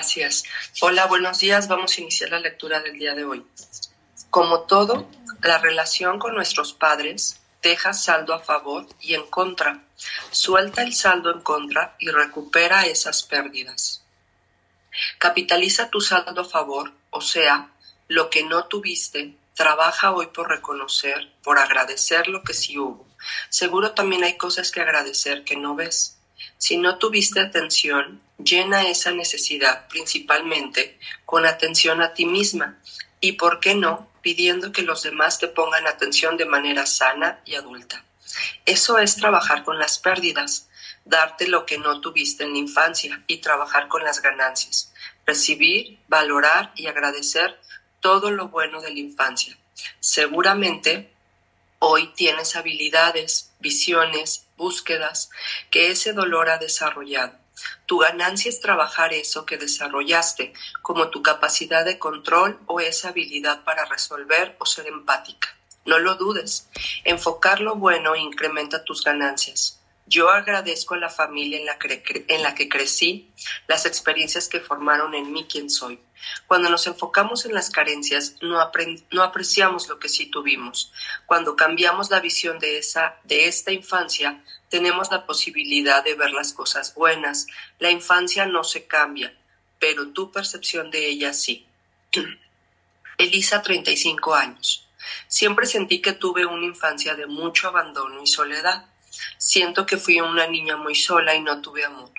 Gracias. Hola, buenos días. Vamos a iniciar la lectura del día de hoy. Como todo, la relación con nuestros padres deja saldo a favor y en contra. Suelta el saldo en contra y recupera esas pérdidas. Capitaliza tu saldo a favor, o sea, lo que no tuviste, trabaja hoy por reconocer, por agradecer lo que sí hubo. Seguro también hay cosas que agradecer que no ves. Si no tuviste atención, llena esa necesidad principalmente con atención a ti misma y, ¿por qué no?, pidiendo que los demás te pongan atención de manera sana y adulta. Eso es trabajar con las pérdidas, darte lo que no tuviste en la infancia y trabajar con las ganancias, recibir, valorar y agradecer todo lo bueno de la infancia. Seguramente hoy tienes habilidades, visiones, búsquedas que ese dolor ha desarrollado. Tu ganancia es trabajar eso que desarrollaste, como tu capacidad de control o esa habilidad para resolver o ser empática. No lo dudes. Enfocar lo bueno incrementa tus ganancias. Yo agradezco a la familia en la, en la que crecí, las experiencias que formaron en mí quien soy. Cuando nos enfocamos en las carencias, no, apreciamos lo que sí tuvimos. Cuando cambiamos la visión de, esa, de esta infancia, tenemos la posibilidad de ver las cosas buenas. La infancia no se cambia, pero tu percepción de ella sí. Elisa, 35 años. Siempre sentí que tuve una infancia de mucho abandono y soledad. Siento que fui una niña muy sola y no tuve amor.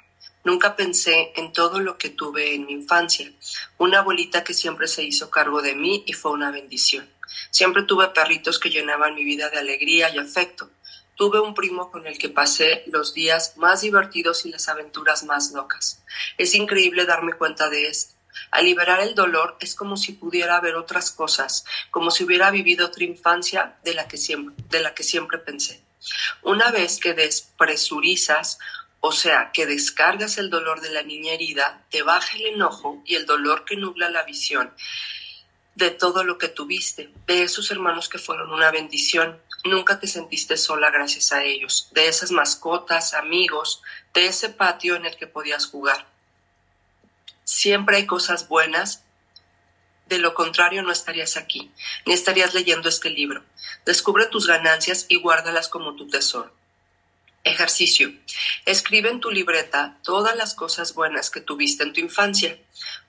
Nunca pensé en todo lo que tuve en mi infancia. Una abuelita que siempre se hizo cargo de mí y fue una bendición. Siempre tuve perritos que llenaban mi vida de alegría y afecto. Tuve un primo con el que pasé los días más divertidos y las aventuras más locas. Es increíble darme cuenta de esto. Al liberar el dolor es como si pudiera ver otras cosas, como si hubiera vivido otra infancia de la que siempre, de la que siempre pensé. Una vez que despresurizas, o sea, que descargas el dolor de la niña herida, te baja el enojo y el dolor que nubla la visión de todo lo que tuviste, de esos hermanos que fueron una bendición, Nunca te sentiste sola gracias a ellos, de esas mascotas, amigos, de ese patio en el que podías jugar. Siempre hay cosas buenas, de lo contrario no estarías aquí, ni estarías leyendo este libro. Descubre tus ganancias y guárdalas como tu tesoro. Ejercicio. Escribe en tu libreta todas las cosas buenas que tuviste en tu infancia.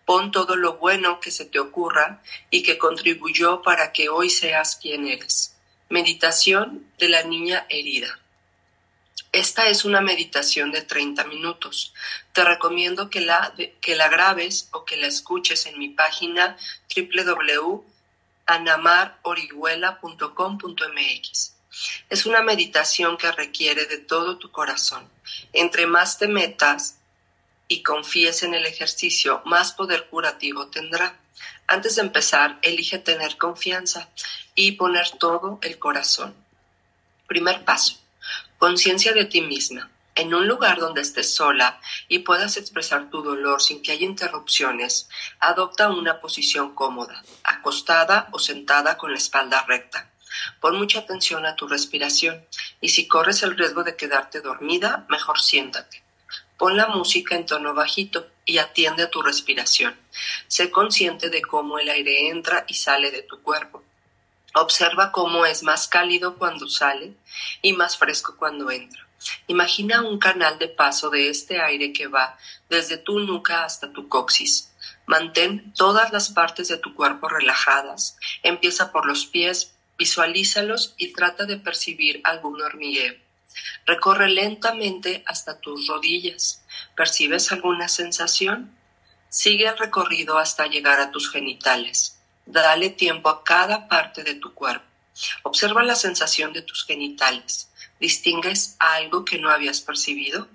Pon todo lo bueno que se te ocurra y que contribuyó para que hoy seas quien eres. Meditación de la niña herida. Esta es una meditación de 30 minutos. Te recomiendo que la, que la grabes o que la escuches en mi página www.anamarorihuela.com.mx. Es una meditación que requiere de todo tu corazón. Entre más te metas y confíes en el ejercicio, más poder curativo tendrá. Antes de empezar, elige tener confianza y poner todo el corazón. Primer paso, conciencia de ti misma. En un lugar donde estés sola y puedas expresar tu dolor sin que haya interrupciones, adopta una posición cómoda, acostada o sentada con la espalda recta. Pon mucha atención a tu respiración y si corres el riesgo de quedarte dormida, mejor siéntate. Pon la música en tono bajito y atiende a tu respiración. Sé consciente de cómo el aire entra y sale de tu cuerpo. Observa cómo es más cálido cuando sale y más fresco cuando entra. Imagina un canal de paso de este aire que va desde tu nuca hasta tu coxis. Mantén todas las partes de tu cuerpo relajadas. Empieza por los pies, visualízalos y trata de percibir algún hormigueo. Recorre lentamente hasta tus rodillas. ¿Percibes alguna sensación? Sigue el recorrido hasta llegar a tus genitales. Dale tiempo a cada parte de tu cuerpo. Observa la sensación de tus genitales. ¿Distingues algo que no habías percibido?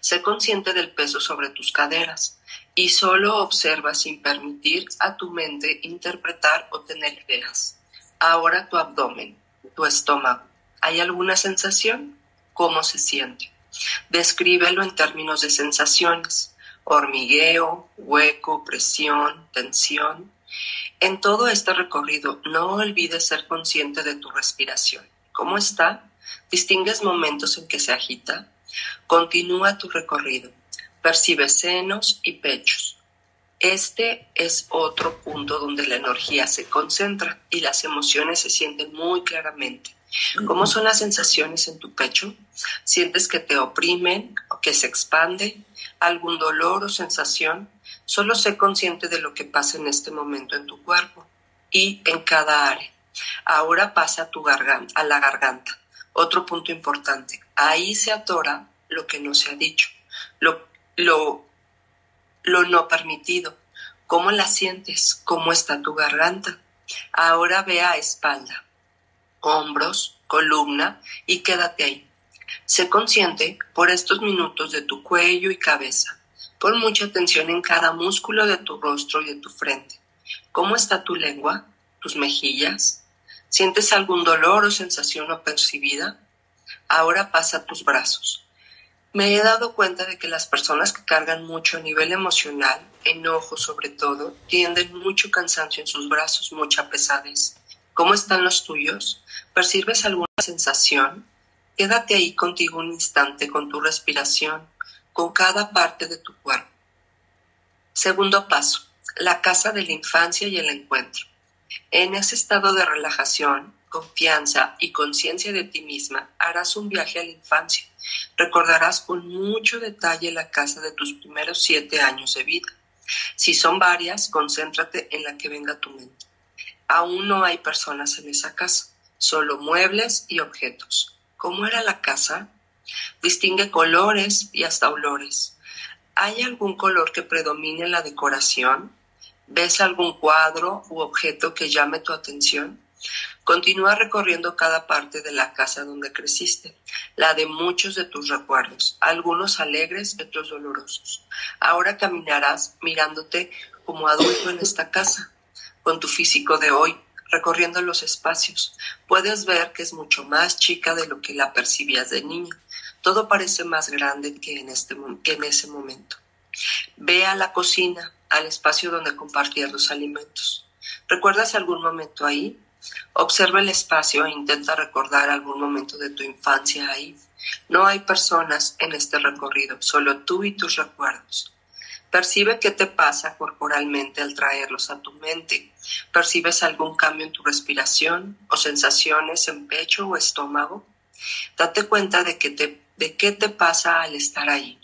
Sé consciente del peso sobre tus caderas y solo observa sin permitir a tu mente interpretar o tener ideas. Ahora tu abdomen, tu estómago. ¿Hay alguna sensación? ¿Cómo se siente? Descríbelo en términos de sensaciones. Hormigueo, hueco, presión, tensión. En todo este recorrido, no olvides ser consciente de tu respiración. ¿Cómo está? ¿Distingues momentos en que se agita? Continúa tu recorrido. Percibe senos y pechos. Este es otro punto donde la energía se concentra y las emociones se sienten muy claramente. ¿Cómo son las sensaciones en tu pecho? ¿Sientes que te oprimen o que se expande? ¿Algún dolor o sensación? Solo sé consciente de lo que pasa en este momento en tu cuerpo y en cada área. Ahora pasa a, tu garganta, a la garganta. Otro punto importante. Ahí se atora lo que no se ha dicho, lo, lo, lo no permitido. ¿Cómo la sientes? ¿Cómo está tu garganta? Ahora ve a espalda, hombros, columna y quédate ahí. Sé consciente por estos minutos de tu cuello y cabeza. Pon mucha atención en cada músculo de tu rostro y de tu frente. ¿Cómo está tu lengua? ¿Tus mejillas? ¿Sientes algún dolor o sensación no percibida? Ahora pasa a tus brazos. Me he dado cuenta de que las personas que cargan mucho a nivel emocional, enojo sobre todo, tienden mucho cansancio en sus brazos, mucha pesadez. ¿Cómo están los tuyos? ¿Percibes alguna sensación? Quédate ahí contigo un instante con tu respiración, con cada parte de tu cuerpo. Segundo paso, la casa de la infancia y el encuentro. En ese estado de relajación, confianza y conciencia de ti misma, harás un viaje a la infancia. Recordarás con mucho detalle la casa de tus primeros siete años de vida. Si son varias, concéntrate en la que venga tu mente. Aún no hay personas en esa casa, solo muebles y objetos. ¿Cómo era la casa? Distingue colores y hasta olores. ¿Hay algún color que predomine en la decoración? ¿Ves algún cuadro u objeto que llame tu atención? Continúa recorriendo cada parte de la casa donde creciste, la de muchos de tus recuerdos, algunos alegres, otros dolorosos. Ahora caminarás mirándote como adulto en esta casa, con tu físico de hoy, recorriendo los espacios. Puedes ver que es mucho más chica de lo que la percibías de niña. Todo parece más grande que en, este, ese momento. Ve a la cocina, al espacio donde compartías los alimentos. ¿Recuerdas algún momento ahí? Observa el espacio e intenta recordar algún momento de tu infancia ahí. No hay personas en este recorrido, solo tú y tus recuerdos. Percibe qué te pasa corporalmente al traerlos a tu mente. ¿Percibes algún cambio en tu respiración o sensaciones en pecho o estómago? Date cuenta de, que te, de qué te pasa al estar ahí.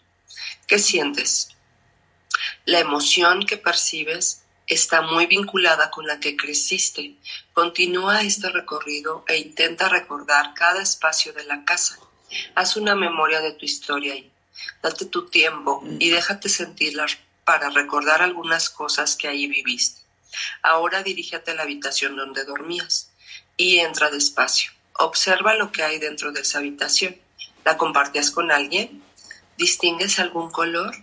¿Qué sientes? La emoción que percibes está muy vinculada con la que creciste. Continúa este recorrido e intenta recordar cada espacio de la casa. Haz una memoria de tu historia y date tu tiempo y déjate sentirla para recordar algunas cosas que ahí viviste. Ahora dirígete a la habitación donde dormías y entra despacio. Observa lo que hay dentro de esa habitación. ¿La compartías con alguien? ¿Distingues algún color?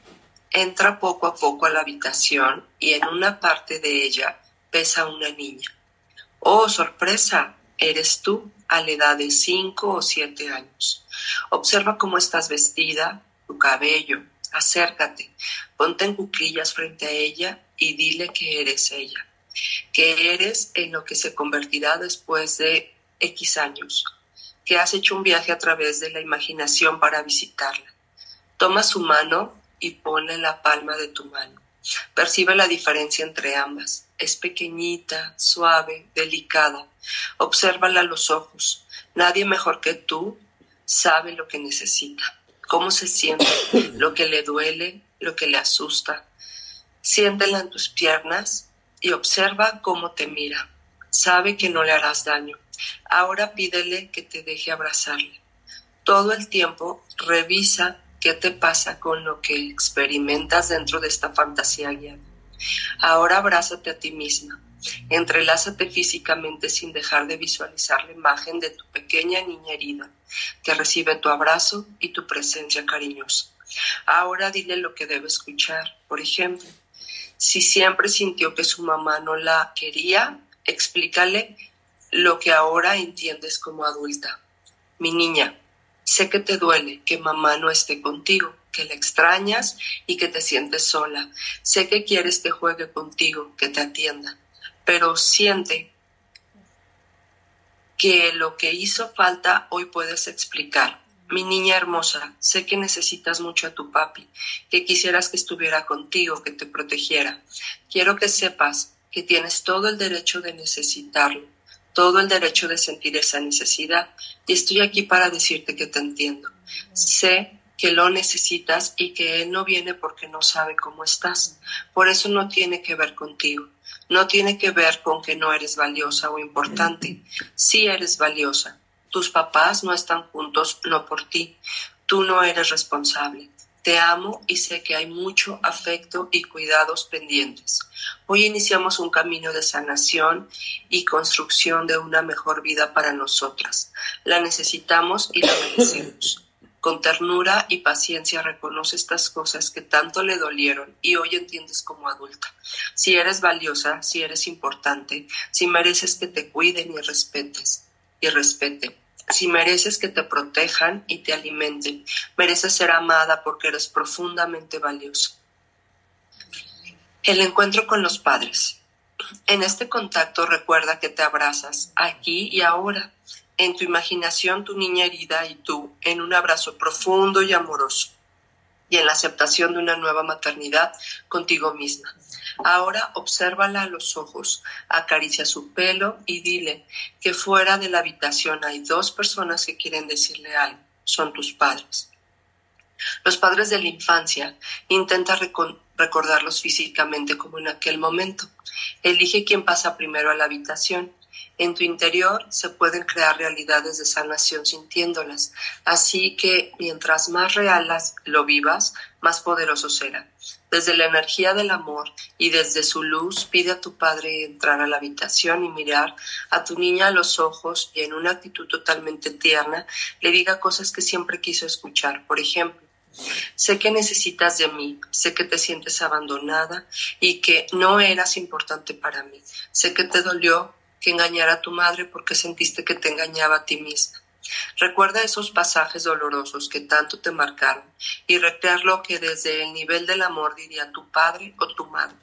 Entra poco a poco a la habitación y en una parte de ella pesa una niña. Oh, sorpresa, eres tú a la edad de cinco o siete años. Observa cómo estás vestida, tu cabello. Acércate, ponte en cuclillas frente a ella y dile que eres ella, que eres en lo que se convertirá después de X años, que has hecho un viaje a través de la imaginación para visitarla. Toma su mano y ponle la palma de tu mano. Percibe la diferencia entre ambas. Es pequeñita, suave, delicada. Obsérvala a los ojos. Nadie mejor que tú sabe lo que necesita, cómo se siente, lo que le duele, lo que le asusta. Siéntela en tus piernas y observa cómo te mira. Sabe que no le harás daño. Ahora pídele que te deje abrazarle. Todo el tiempo revisa ¿Qué te pasa con lo que experimentas dentro de esta fantasía guiada? Ahora abrázate a ti misma. Entrelázate físicamente sin dejar de visualizar la imagen de tu pequeña niña herida que recibe tu abrazo y tu presencia cariñosa. Ahora dile lo que debe escuchar. Por ejemplo, si siempre sintió que su mamá no la quería, explícale lo que ahora entiendes como adulta. Mi niña, Sé que te duele que mamá no esté contigo, que la extrañas y que te sientes sola. Sé que quieres que juegue contigo, que te atienda, pero siente que lo que hizo falta hoy puedes explicar. Mi niña hermosa, sé que necesitas mucho a tu papi, que quisieras que estuviera contigo, que te protegiera. Quiero que sepas que tienes todo el derecho de necesitarlo, todo el derecho de sentir esa necesidad, y estoy aquí para decirte que te entiendo. Sé que lo necesitas y que Él no viene porque no sabe cómo estás. Por eso no tiene que ver contigo. No tiene que ver con que no eres valiosa o importante. Sí eres valiosa. Tus papás no están juntos, no por ti. Tú no eres responsable. Te amo y sé que hay mucho afecto y cuidados pendientes. Hoy iniciamos un camino de sanación y construcción de una mejor vida para nosotras. La necesitamos y la merecemos. Con ternura y paciencia reconoce estas cosas que tanto le dolieron y hoy entiendes como adulta. Si eres valiosa, si eres importante, si mereces que te cuiden y respetes y respeten. Si mereces que te protejan y te alimenten, mereces ser amada porque eres profundamente valiosa. El encuentro con los padres. En este contacto recuerda que te abrazas aquí y ahora en tu imaginación tu niña herida y tú en un abrazo profundo y amoroso y en la aceptación de una nueva maternidad contigo misma. Ahora obsérvala a los ojos, acaricia su pelo y dile que fuera de la habitación hay dos personas que quieren decirle algo. Son tus padres. Los padres de la infancia intenta recordarlos físicamente como en aquel momento. Elige quién pasa primero a la habitación en tu interior se pueden crear realidades de sanación sintiéndolas, así que mientras más realas lo vivas, más poderoso será. Desde la energía del amor y desde su luz, pide a tu padre entrar a la habitación y mirar a tu niña a los ojos y en una actitud totalmente tierna le diga cosas que siempre quiso escuchar. Por ejemplo, Sé que necesitas de mí, sé que te sientes abandonada y que no eras importante para mí. Sé que te dolió que engañar a tu madre porque sentiste que te engañaba a ti misma. Recuerda esos pasajes dolorosos que tanto te marcaron y recrearlo que desde el nivel del amor diría tu padre o tu madre.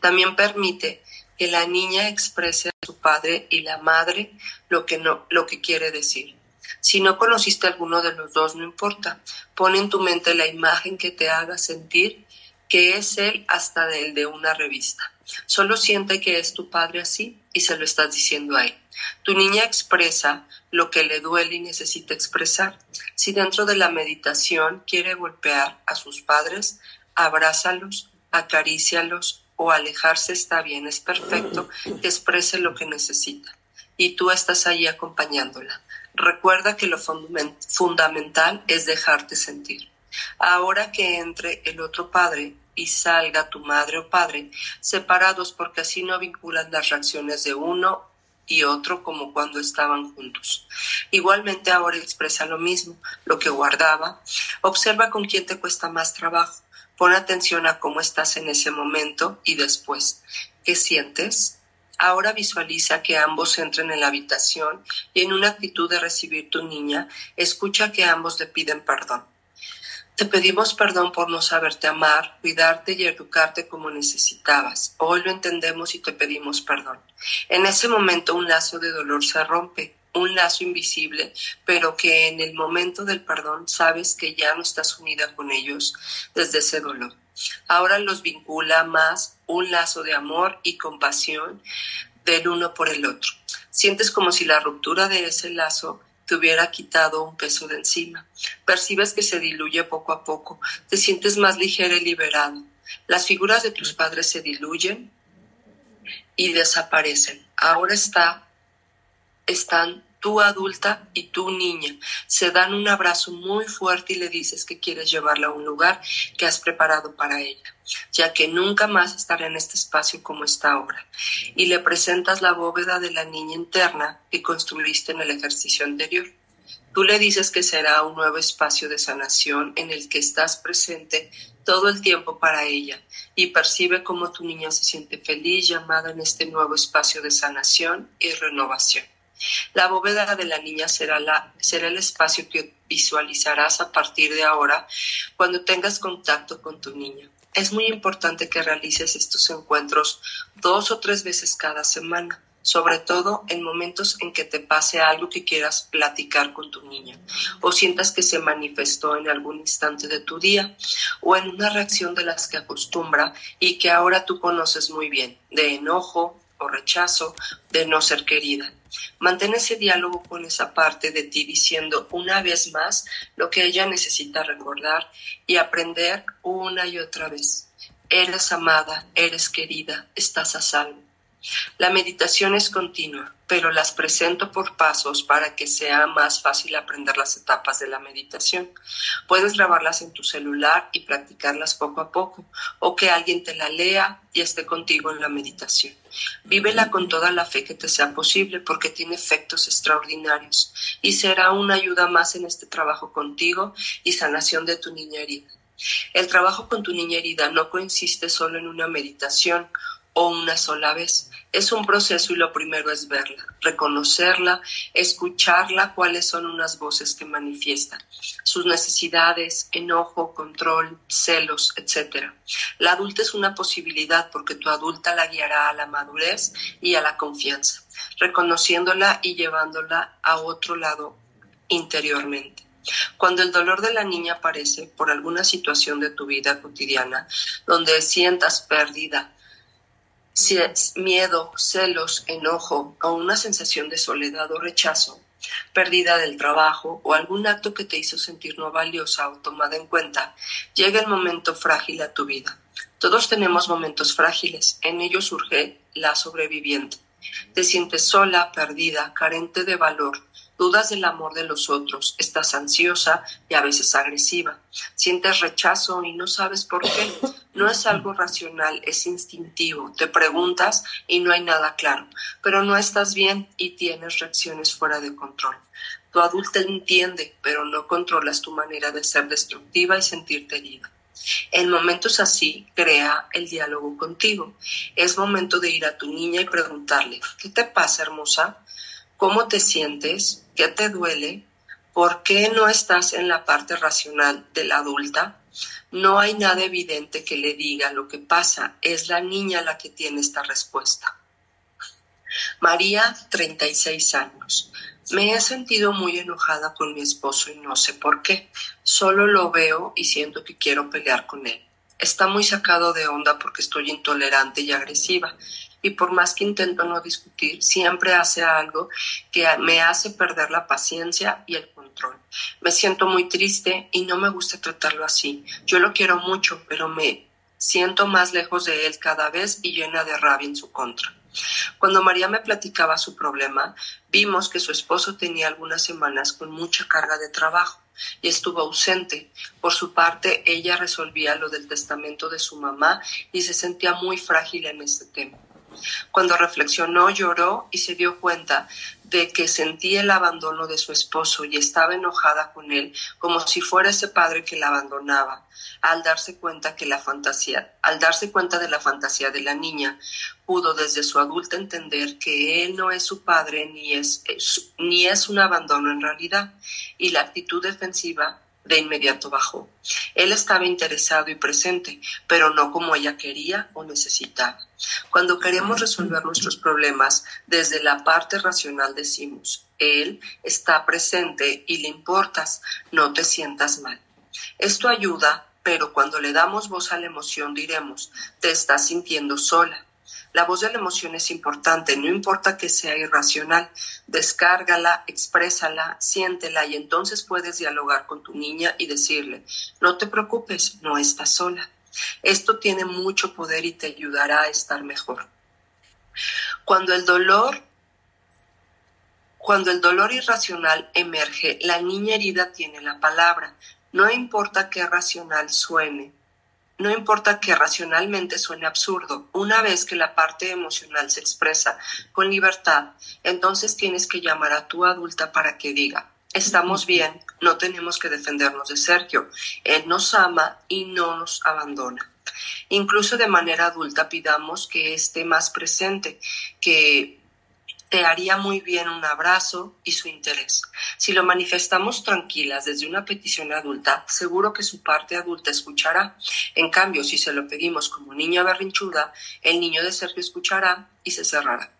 También permite que la niña exprese a su padre y la madre lo que no lo que quiere decir. Si no conociste alguno de los dos, no importa. Pon en tu mente la imagen que te haga sentir que es él hasta el de una revista. Solo siente que es tu padre así y se lo estás diciendo a él. Tu niña expresa lo que le duele y necesita expresar. Si dentro de la meditación quiere golpear a sus padres, abrázalos, acarícialos o alejarse está bien, es perfecto que exprese lo que necesita. Y tú estás ahí acompañándola. Recuerda que lo fundamental es dejarte sentir. Ahora que entre el otro padre y salga tu madre o padre, separados porque así no vinculan las reacciones de uno y otro como cuando estaban juntos. Igualmente ahora expresa lo mismo, lo que guardaba. Observa con quién te cuesta más trabajo. Pon atención a cómo estás en ese momento y después. ¿Qué sientes? Ahora visualiza que ambos entren en la habitación y en una actitud de recibir tu niña, escucha que ambos le piden perdón. Te pedimos perdón por no saberte amar, cuidarte y educarte como necesitabas. Hoy lo entendemos y te pedimos perdón. En ese momento un lazo de dolor se rompe, un lazo invisible, pero que en el momento del perdón sabes que ya no estás unida con ellos desde ese dolor. Ahora los vincula más un lazo de amor y compasión del uno por el otro. Sientes como si la ruptura de ese lazo te hubiera quitado un peso de encima. Percibes que se diluye poco a poco, te sientes más ligera y liberado. Las figuras de tus padres se diluyen y desaparecen. Ahora está, están tú adulta y tú niña. Se dan un abrazo muy fuerte y le dices que quieres llevarla a un lugar que has preparado para ella, ya que nunca más estará en este espacio como está ahora. Y le presentas la bóveda de la niña interna que construiste en el ejercicio anterior. Tú le dices que será un nuevo espacio de sanación en el que estás presente todo el tiempo para ella y percibe cómo tu niña se siente feliz llamada en este nuevo espacio de sanación y renovación. La bóveda de la niña será, la, será el espacio que visualizarás a partir de ahora cuando tengas contacto con tu niña. Es muy importante que realices estos encuentros dos o tres veces cada semana. sobre todo en momentos en que te pase algo que quieras platicar con tu niña o sientas que se manifestó en algún instante de tu día o en una reacción de las que acostumbra y que ahora tú conoces muy bien, de enojo o rechazo, de no ser querida. Mantén ese diálogo con esa parte de ti diciendo una vez más lo que ella necesita recordar y aprender una y otra vez. Eres amada, eres querida, estás a salvo. La meditación es continua, pero las presento por pasos para que sea más fácil aprender las etapas de la meditación. Puedes grabarlas en tu celular y practicarlas poco a poco, o que alguien te la lea y esté contigo en la meditación. Vívela con toda la fe que te sea posible porque tiene efectos extraordinarios y será una ayuda más en este trabajo contigo y sanación de tu niña herida. El trabajo con tu niña herida no consiste solo en una meditación o una sola vez. Es un proceso y lo primero es verla, reconocerla, escucharla, cuáles son unas voces que manifiestan, sus necesidades, enojo, control, celos, etc. La adulta es una posibilidad porque tu adulta la guiará a la madurez y a la confianza, reconociéndola y llevándola a otro lado interiormente. Cuando el dolor de la niña aparece por alguna situación de tu vida cotidiana, donde sientas pérdida, miedo, celos, enojo o una sensación de soledad o rechazo, pérdida del trabajo o algún acto que te hizo sentir no valiosa o tomada en cuenta, llega el momento frágil a tu vida. Todos tenemos momentos frágiles, en ellos surge la sobreviviente. Te sientes sola, perdida, carente de valor, dudas del amor de los otros, estás ansiosa y a veces agresiva, sientes rechazo y no sabes por qué. No es algo racional, es instintivo. Te preguntas y no hay nada claro, pero no estás bien y tienes reacciones fuera de control. Tu adulta entiende, pero no controlas tu manera de ser destructiva y sentirte herida. En momentos así, crea el diálogo contigo. Es momento de ir a tu niña y preguntarle, ¿qué te pasa, hermosa? ¿Cómo te sientes? ¿Qué te duele? ¿Por qué no estás en la parte racional de la adulta? No hay nada evidente que le diga lo que pasa. Es la niña la que tiene esta respuesta. María, 36 años. Me he sentido muy enojada con mi esposo y no sé por qué. Solo lo veo y siento que quiero pelear con él. Está muy sacado de onda porque estoy intolerante y agresiva y por más que intento no discutir, siempre hace algo que me hace perder la paciencia y el control. Me siento muy triste y no me gusta tratarlo así. Yo lo quiero mucho, pero me siento más lejos de él cada vez y llena de rabia en su contra. Cuando María me platicaba su problema, vimos que su esposo tenía algunas semanas con mucha carga de trabajo y estuvo ausente. Por su parte, ella resolvía lo del testamento de su mamá y se sentía muy frágil en este tema. Cuando reflexionó, lloró y se dio cuenta de que sentía el abandono de su esposo y estaba enojada con él como si fuera ese padre que la abandonaba. Al darse cuenta que la fantasía, al darse cuenta de la fantasía de la niña, pudo desde su adulta entender que él no es su padre ni es, ni es un abandono en realidad y la actitud defensiva de inmediato bajó. Él estaba interesado y presente, pero no como ella quería o necesitaba. Cuando queremos resolver nuestros problemas desde la parte racional decimos, Él está presente y le importas, no te sientas mal. Esto ayuda, pero cuando le damos voz a la emoción diremos, te estás sintiendo sola. La voz de la emoción es importante, no importa que sea irracional, descárgala, exprésala, siéntela y entonces puedes dialogar con tu niña y decirle, no te preocupes, no estás sola. Esto tiene mucho poder y te ayudará a estar mejor. Cuando el dolor cuando el dolor irracional emerge, la niña herida tiene la palabra. No importa qué racional suene, no importa que racionalmente suene absurdo, una vez que la parte emocional se expresa con libertad, entonces tienes que llamar a tu adulta para que diga, estamos bien, no tenemos que defendernos de Sergio. Él nos ama y no nos abandona. Incluso de manera adulta pidamos que esté más presente, que te haría muy bien un abrazo y su interés. Si lo manifestamos tranquilas desde una petición adulta, seguro que su parte adulta escuchará. En cambio, si se lo pedimos como niña berrinchuda, el niño de Sergio escuchará y se cerrará.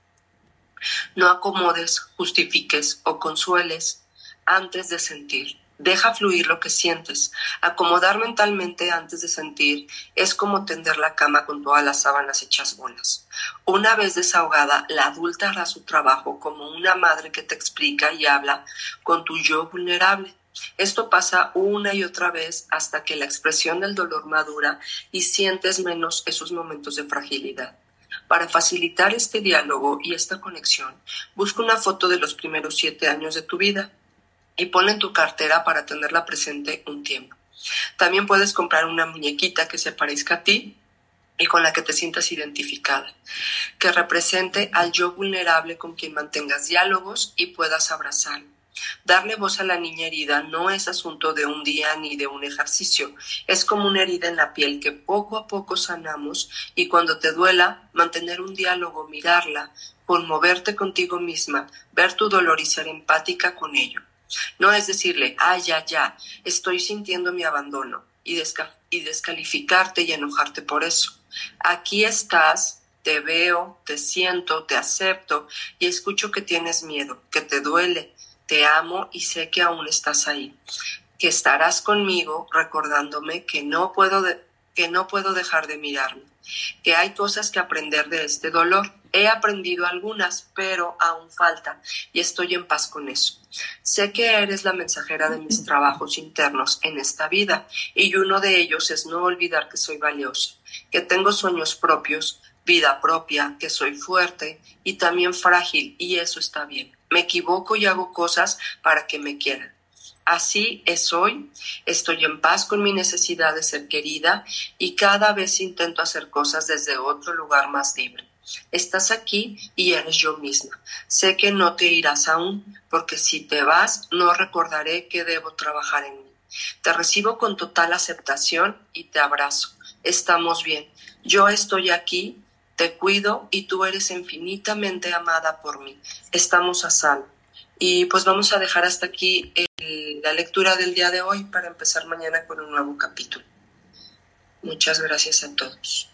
No acomodes, justifiques o consueles antes de sentir. Deja fluir lo que sientes. Acomodar mentalmente antes de sentir es como tender la cama con todas las sábanas hechas bolas. Una vez desahogada, la adulta hará su trabajo como una madre que te explica y habla con tu yo vulnerable. Esto pasa una y otra vez hasta que la expresión del dolor madura y sientes menos esos momentos de fragilidad. Para facilitar este diálogo y esta conexión, busca una foto de los primeros siete años de tu vida y ponla en tu cartera para tenerla presente un tiempo. También puedes comprar una muñequita que se parezca a ti y con la que te sientas identificada, que represente al yo vulnerable con quien mantengas diálogos y puedas abrazar. Darle voz a la niña herida no es asunto de un día ni de un ejercicio, es como una herida en la piel que poco a poco sanamos y cuando te duela, mantener un diálogo, mirarla, conmoverte contigo misma, ver tu dolor y ser empática con ello. No es decirle, ah, ya, ya, estoy sintiendo mi abandono y, descalificarte y enojarte por eso. Aquí estás, te veo, te siento, te acepto y escucho que tienes miedo, que te duele, te amo y sé que aún estás ahí, que estarás conmigo recordándome que no puedo, que no puedo dejar de mirarme, que hay cosas que aprender de este dolor He aprendido algunas, pero aún falta y estoy en paz con eso. Sé que eres la mensajera de mis trabajos internos en esta vida y uno de ellos es no olvidar que soy valiosa, que tengo sueños propios, vida propia, que soy fuerte y también frágil y eso está bien. Me equivoco y hago cosas para que me quieran. Así es hoy, estoy en paz con mi necesidad de ser querida y cada vez intento hacer cosas desde otro lugar más libre. Estás aquí y eres yo misma. Sé que no te irás aún, porque si te vas, no recordaré que debo trabajar en mí. Te recibo con total aceptación y te abrazo. Estamos bien. Yo estoy aquí, te cuido y tú eres infinitamente amada por mí. Estamos a salvo. Y pues vamos a dejar hasta aquí la lectura del día de hoy para empezar mañana con un nuevo capítulo. Muchas gracias a todos.